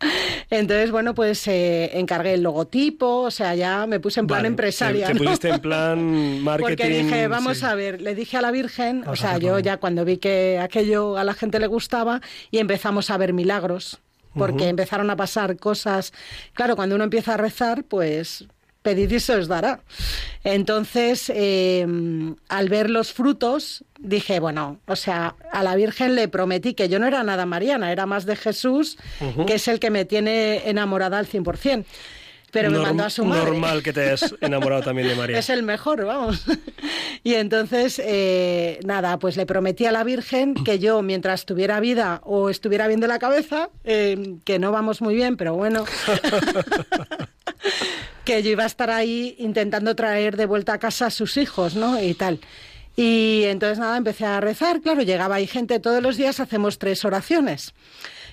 entonces, bueno, pues eh, encargué el logotipo, o sea, ya me puse en plan Vale, empresaria. Te, pusiste en plan marketing. Porque dije, vamos sí. a ver, le dije a la Virgen, o sea, yo ya cuando vi que aquello a la gente le gustaba y empezamos a ver milagros, porque empezaron a pasar cosas. Claro, cuando uno empieza a rezar, pues pedid y se os dará. Entonces, eh, al ver los frutos, dije, bueno, o sea, a la Virgen le prometí que yo no era nada mariana, era más de Jesús, que es el que me tiene enamorada al 100%. Pero me mandó a su madre. Normal que te hayas enamorado también de María. Es el mejor, vamos. Y entonces, eh, nada, pues le prometí a la Virgen que yo, mientras tuviera vida o estuviera bien de la cabeza, eh, que no vamos muy bien, pero bueno, que yo iba a estar ahí intentando traer de vuelta a casa a sus hijos, ¿no? Y tal. Y entonces, nada, empecé a rezar. Claro, llegaba ahí gente todos los días, hacemos tres oraciones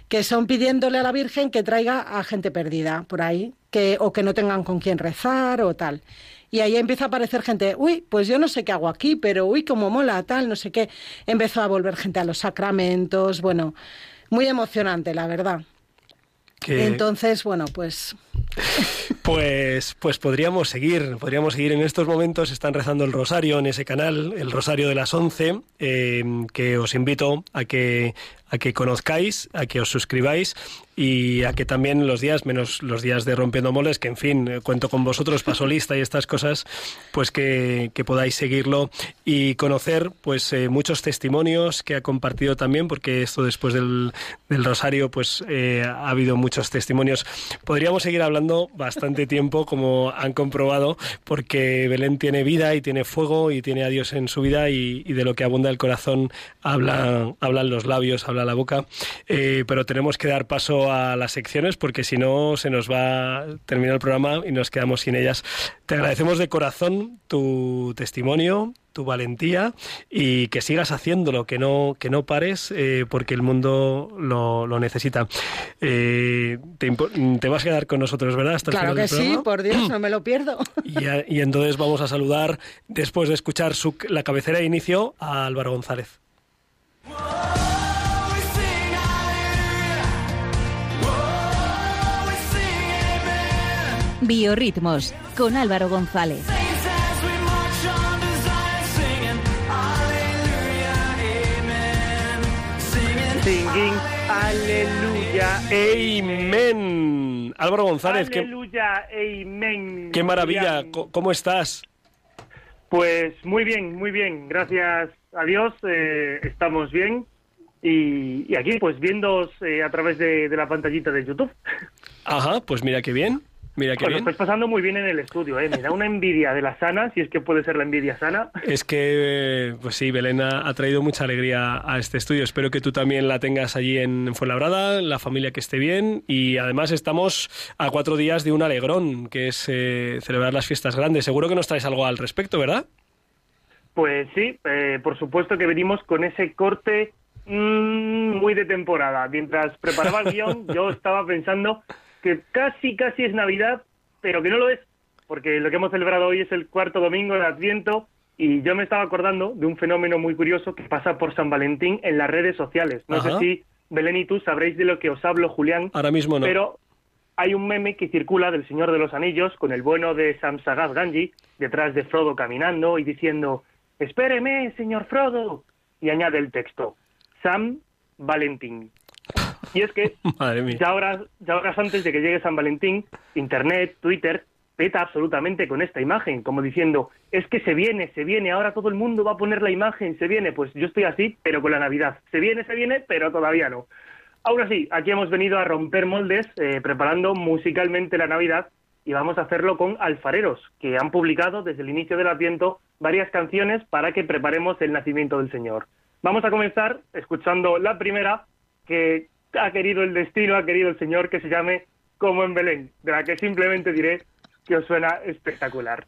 que son pidiéndole a la Virgen que traiga a gente perdida por ahí, que, o que no tengan con quién rezar o tal. Y ahí empieza a aparecer gente, uy, pues yo no sé qué hago aquí, pero uy, cómo mola, tal, no sé qué. Empezó a volver gente a los sacramentos, bueno, muy emocionante, la verdad. Que- Entonces, bueno, pues Pues, pues podríamos seguir, podríamos seguir en estos momentos. Están rezando el rosario en ese canal, el rosario de las 11, eh, que os invito a que, a que conozcáis, a que os suscribáis y a que también los días, menos los días de Rompiendo Moles, que en fin, eh, cuento con vosotros, paso lista y estas cosas, pues que, que podáis seguirlo y conocer pues eh, muchos testimonios que ha compartido también, porque esto después del, del rosario pues eh, ha habido muchos testimonios. Podríamos seguir hablando bastante tiempo, como han comprobado, porque Belén tiene vida y tiene fuego y tiene a Dios en su vida y, y de lo que abunda el corazón habla, hablan los labios, habla la boca. Eh, pero tenemos que dar paso a las secciones porque si no se nos va a terminar el programa y nos quedamos sin ellas. Te agradecemos de corazón tu testimonio, tu valentía y que sigas haciéndolo, que no, que no pares eh, porque el mundo lo, lo necesita. Eh, te, te vas a quedar con nosotros, ¿verdad? Hasta el claro final que del sí, por Dios, no me lo pierdo. Y, a- y entonces vamos a saludar, después de escuchar su, la cabecera de inicio, a Álvaro González. Biorritmos con Álvaro González. Singing Aleluya. ¡Amen! Álvaro González, qué, Aleluya, amen. qué maravilla, ¿cómo estás? Pues muy bien, muy bien. Gracias a Dios eh, estamos bien. Y, y aquí, pues, viendo a través de, de la pantallita de YouTube. Ajá, pues mira qué bien. Mira qué Pues lo estáis pasando muy bien en el estudio, ¿eh? Me da una envidia de la sana, si es que puede ser la envidia sana. Es que, eh, pues sí, Belén ha, ha traído mucha alegría a este estudio. Espero que tú también la tengas allí en Fuenlabrada, la familia que esté bien. Y además estamos a cuatro días de un alegrón, que es eh, celebrar las fiestas grandes. Seguro que nos traes algo al respecto, ¿verdad? Pues sí, eh, por supuesto que venimos con ese corte mm, muy de temporada. Mientras preparaba el guion, yo estaba pensando que casi, casi es Navidad, pero que no lo es, porque lo que hemos celebrado hoy es el cuarto domingo de Adviento y yo me estaba acordando de un fenómeno muy curioso que pasa por San Valentín en las redes sociales. No Ajá. sé si Belén y tú sabréis de lo que os hablo, Julián, Ahora mismo no. pero hay un meme que circula del Señor de los Anillos con el bueno de Sam Sagat Ganji detrás de Frodo caminando y diciendo «Espéreme, señor Frodo», y añade el texto «Sam Valentín». Y es que Madre mía. ya horas, ya horas antes de que llegue San Valentín, Internet, Twitter, peta absolutamente con esta imagen, como diciendo, es que se viene, se viene, ahora todo el mundo va a poner la imagen, se viene, pues yo estoy así, pero con la Navidad. Se viene, se viene, pero todavía no. Ahora sí, aquí hemos venido a romper moldes, eh, preparando musicalmente la Navidad, y vamos a hacerlo con alfareros, que han publicado desde el inicio del Adviento varias canciones para que preparemos el nacimiento del Señor. Vamos a comenzar escuchando la primera, que ha querido el destino, ha querido el Señor que se llame Como en Belén, de la que simplemente diré que os suena espectacular.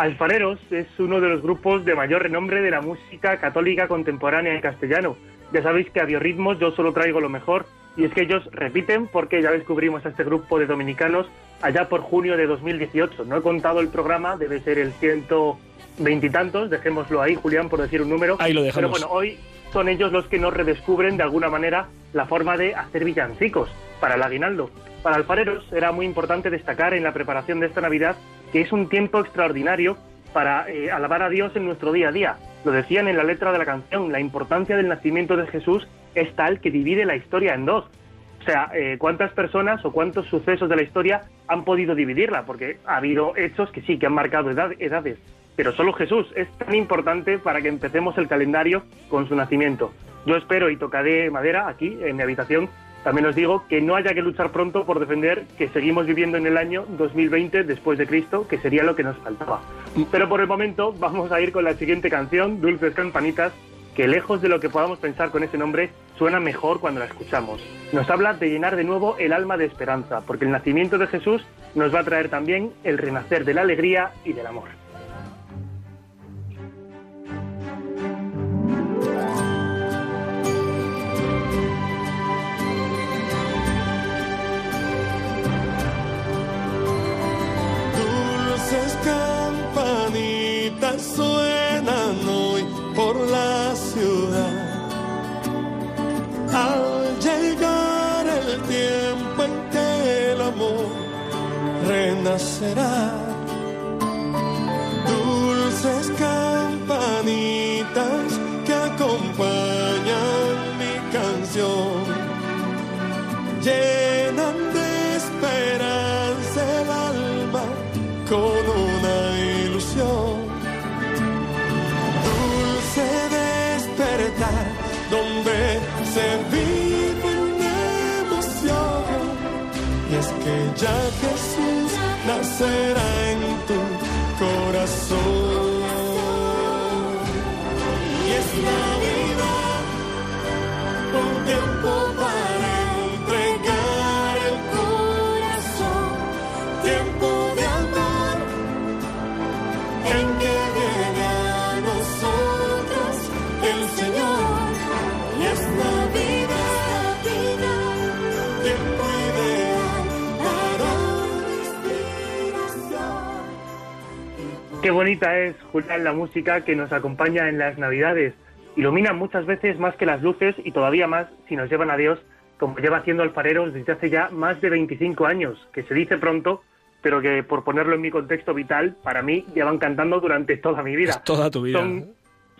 Alfareros es uno de los grupos de mayor renombre de la música católica contemporánea en castellano. Ya sabéis que a Biorritmos yo solo traigo lo mejor, y es que ellos repiten porque ya descubrimos a este grupo de dominicanos allá por junio de 2018. No he contado el programa, debe ser el ciento veintitantos, dejémoslo ahí, Julián, por decir un número. Ahí lo Pero dejamos. bueno, hoy son ellos los que nos redescubren de alguna manera la forma de hacer villancicos para el aguinaldo. Para alfareros era muy importante destacar en la preparación de esta Navidad que es un tiempo extraordinario para eh, alabar a Dios en nuestro día a día. Lo decían en la letra de la canción, la importancia del nacimiento de Jesús es tal que divide la historia en dos. O sea, eh, ¿cuántas personas o cuántos sucesos de la historia han podido dividirla? Porque ha habido hechos que sí, que han marcado edad- edades. Pero solo Jesús es tan importante para que empecemos el calendario con su nacimiento. Yo espero y tocaré madera aquí en mi habitación. También os digo que no haya que luchar pronto por defender que seguimos viviendo en el año 2020 después de Cristo, que sería lo que nos faltaba. Pero por el momento vamos a ir con la siguiente canción, Dulces Campanitas, que lejos de lo que podamos pensar con ese nombre, suena mejor cuando la escuchamos. Nos habla de llenar de nuevo el alma de esperanza, porque el nacimiento de Jesús nos va a traer también el renacer de la alegría y del amor. Campanitas suenan hoy por la ciudad. Al llegar el tiempo en que el amor renacerá. Dulces campanitas se vive una emoción. Y es que ya Jesús nacerá en tu corazón. Qué bonita es, Julián, la música que nos acompaña en las Navidades. Ilumina muchas veces más que las luces y todavía más si nos llevan a Dios, como lleva haciendo Alfareros desde hace ya más de 25 años, que se dice pronto, pero que por ponerlo en mi contexto vital, para mí llevan cantando durante toda mi vida. Es toda tu vida. Son,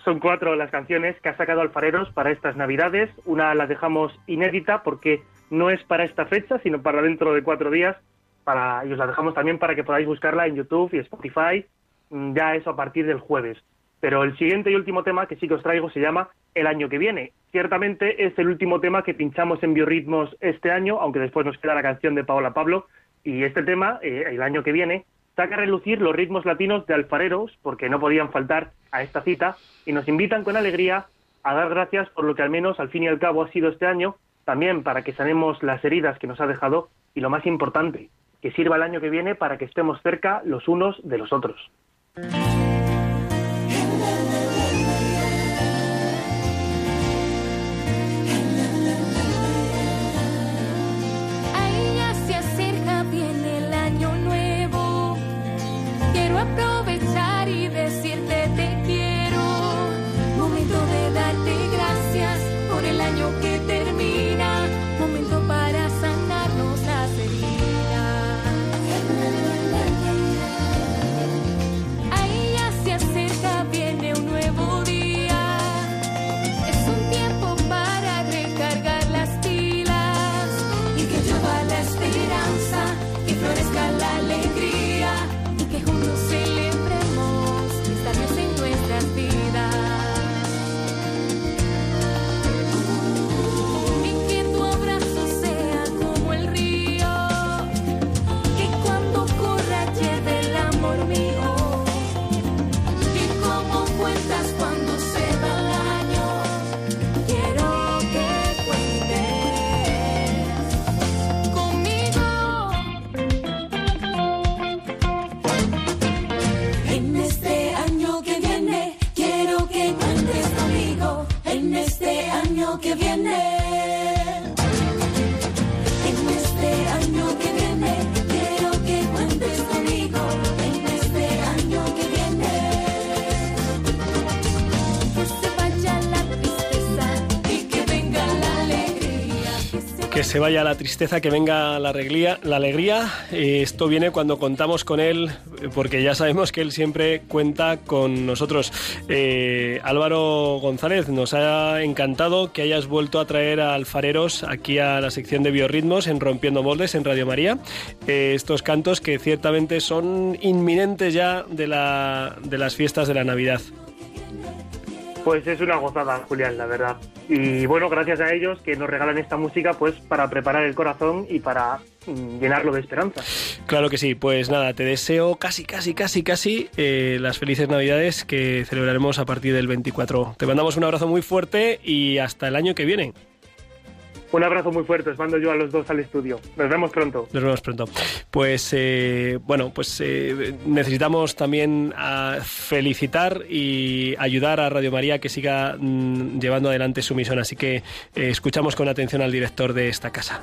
son cuatro las canciones que ha sacado Alfareros para estas Navidades. Una la dejamos inédita porque no es para esta fecha, sino para dentro de cuatro días. Para, y os la dejamos también para que podáis buscarla en YouTube y Spotify. Mm, Ya eso a partir del jueves. Pero el siguiente y último tema que sí que os traigo se llama El año que viene. Ciertamente es el último tema que pinchamos en Biorritmos este año, aunque después nos queda la canción de Paola Pablo. Y este tema, eh, el año que viene, saca a relucir los ritmos latinos de alfareros, porque no podían faltar a esta cita, y nos invitan con alegría a dar gracias por lo que al menos al fin y al cabo ha sido este año, también para que sanemos las heridas que nos ha dejado, y lo más importante, que sirva el año que viene para que estemos cerca los unos de los otros. Ahí vaya la tristeza, que venga la alegría. La alegría, esto viene cuando contamos con él, porque ya sabemos que él siempre cuenta con nosotros. Eh, Álvaro González, nos ha encantado que hayas vuelto a traer a alfareros aquí a la sección de biorritmos en Rompiendo Moldes en Radio María. Eh, estos cantos que ciertamente son inminentes ya de, la, de las fiestas de la Navidad. Pues es una gozada, Julián, la verdad. Y bueno, gracias a ellos que nos regalan esta música pues para preparar el corazón y para mm, llenarlo de esperanza. Claro que sí, pues nada, te deseo casi, casi, casi, casi eh, las felices Navidades que celebraremos a partir del 24. Te mandamos un abrazo muy fuerte y hasta el año que viene. Un abrazo muy fuerte, os mando yo a los dos al estudio. Nos vemos pronto. Nos vemos pronto. Pues eh, bueno, pues eh, necesitamos también felicitar y ayudar a Radio María que siga mm, llevando adelante su misión. Así que eh, escuchamos con atención al director de esta casa.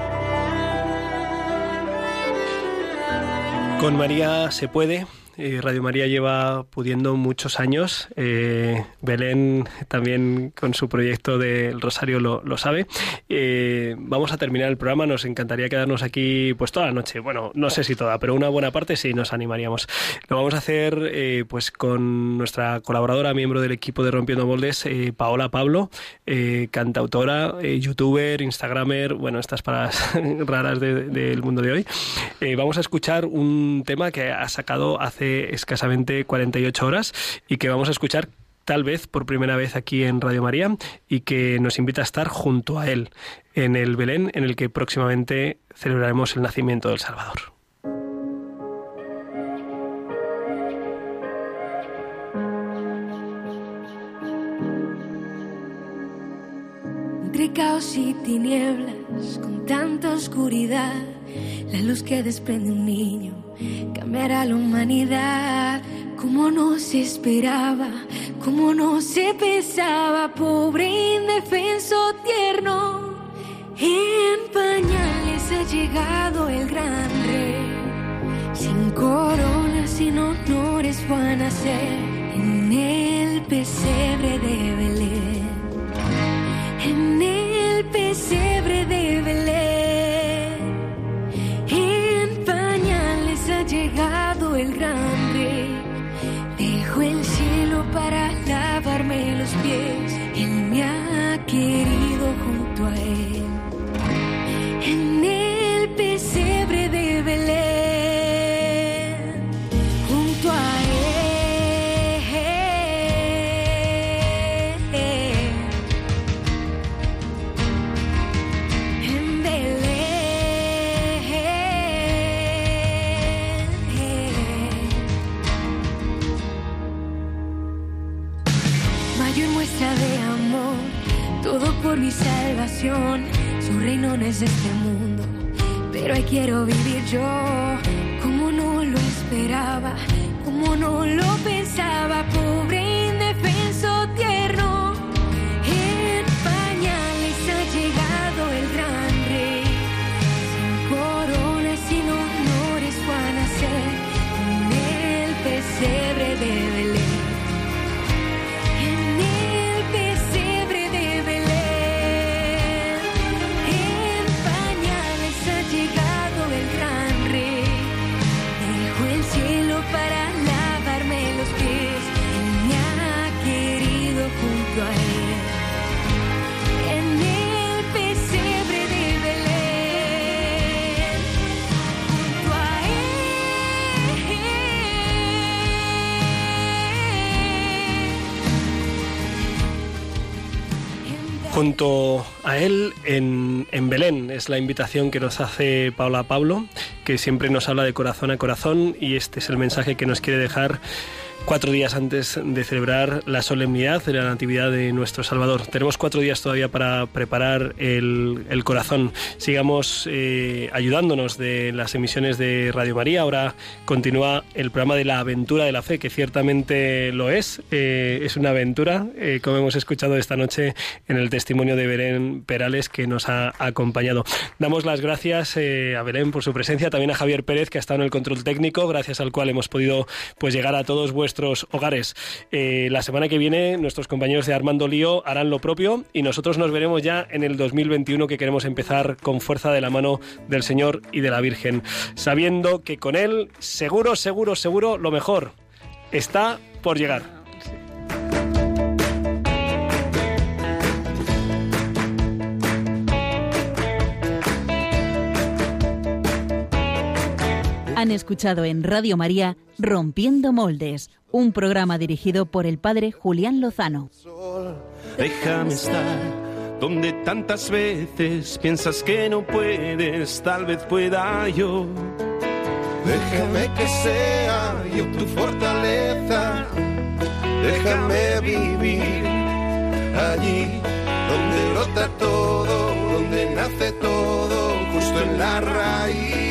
Con María se puede. Eh, Radio María lleva pudiendo muchos años. Eh, Belén también con su proyecto del Rosario lo, sabe. Eh, vamos a terminar el programa. Nos encantaría quedarnos aquí pues toda la noche. Bueno, no sé si toda, pero una buena parte sí nos animaríamos. Lo vamos a hacer pues con nuestra colaboradora, miembro del equipo de Rompiendo Moldes, Paola Pablo, cantautora, youtuber, instagramer, bueno, estas palabras raras del mundo de hoy. vamos a escuchar un tema que ha sacado hace escasamente 48 horas y que vamos a escuchar tal vez por primera vez aquí en Radio María y que nos invita a estar junto a él en el Belén en el que próximamente celebraremos el nacimiento del Salvador. Entre caos y tinieblas, con tanta oscuridad, la luz que desprende un niño cambiará la humanidad como no se esperaba, como no se pensaba, pobre indefenso tierno. En pañales ha llegado el gran rey, sin coronas, sin honores van a nacer en el pesebre de Belén, en el pesebre de Belén. Llegado el gran rey. Dejo el cielo para lavarme los pies. Él me ha querido es este mundo, pero ahí quiero vivir yo. Como no lo esperaba, como no lo pensaba, pobre Junto a él en, Belén. Es la invitación que nos hace Paula Pablo, que siempre nos habla de corazón a corazón y este es el mensaje que nos quiere dejar cuatro días antes de celebrar la solemnidad de la Natividad de nuestro Salvador. Tenemos cuatro días todavía para preparar el, corazón. Sigamos eh, ayudándonos de las emisiones de Radio María. Ahora continúa el programa de la aventura de la fe, que ciertamente lo es. Eh, es una aventura, eh, como hemos escuchado esta noche en el testimonio de Belén Perales, que nos ha acompañado. Damos las gracias a Belén por su presencia, también a Javier Pérez, que ha estado en el control técnico, gracias al cual hemos podido pues, llegar a todos vuestros nuestros hogares. Eh, la semana que viene nuestros compañeros de Armando Lío harán lo propio y nosotros nos veremos ya en el 2021 que queremos empezar con fuerza de la mano del Señor y de la Virgen, sabiendo que con Él seguro, seguro, seguro lo mejor está por llegar. Han escuchado en Radio María Rompiendo Moldes, un programa dirigido por el padre Julián Lozano. Déjame estar donde tantas veces piensas que no puedes, tal vez pueda yo. Déjame que sea yo tu fortaleza. Déjame vivir allí donde brota todo, donde nace todo, justo en la raíz.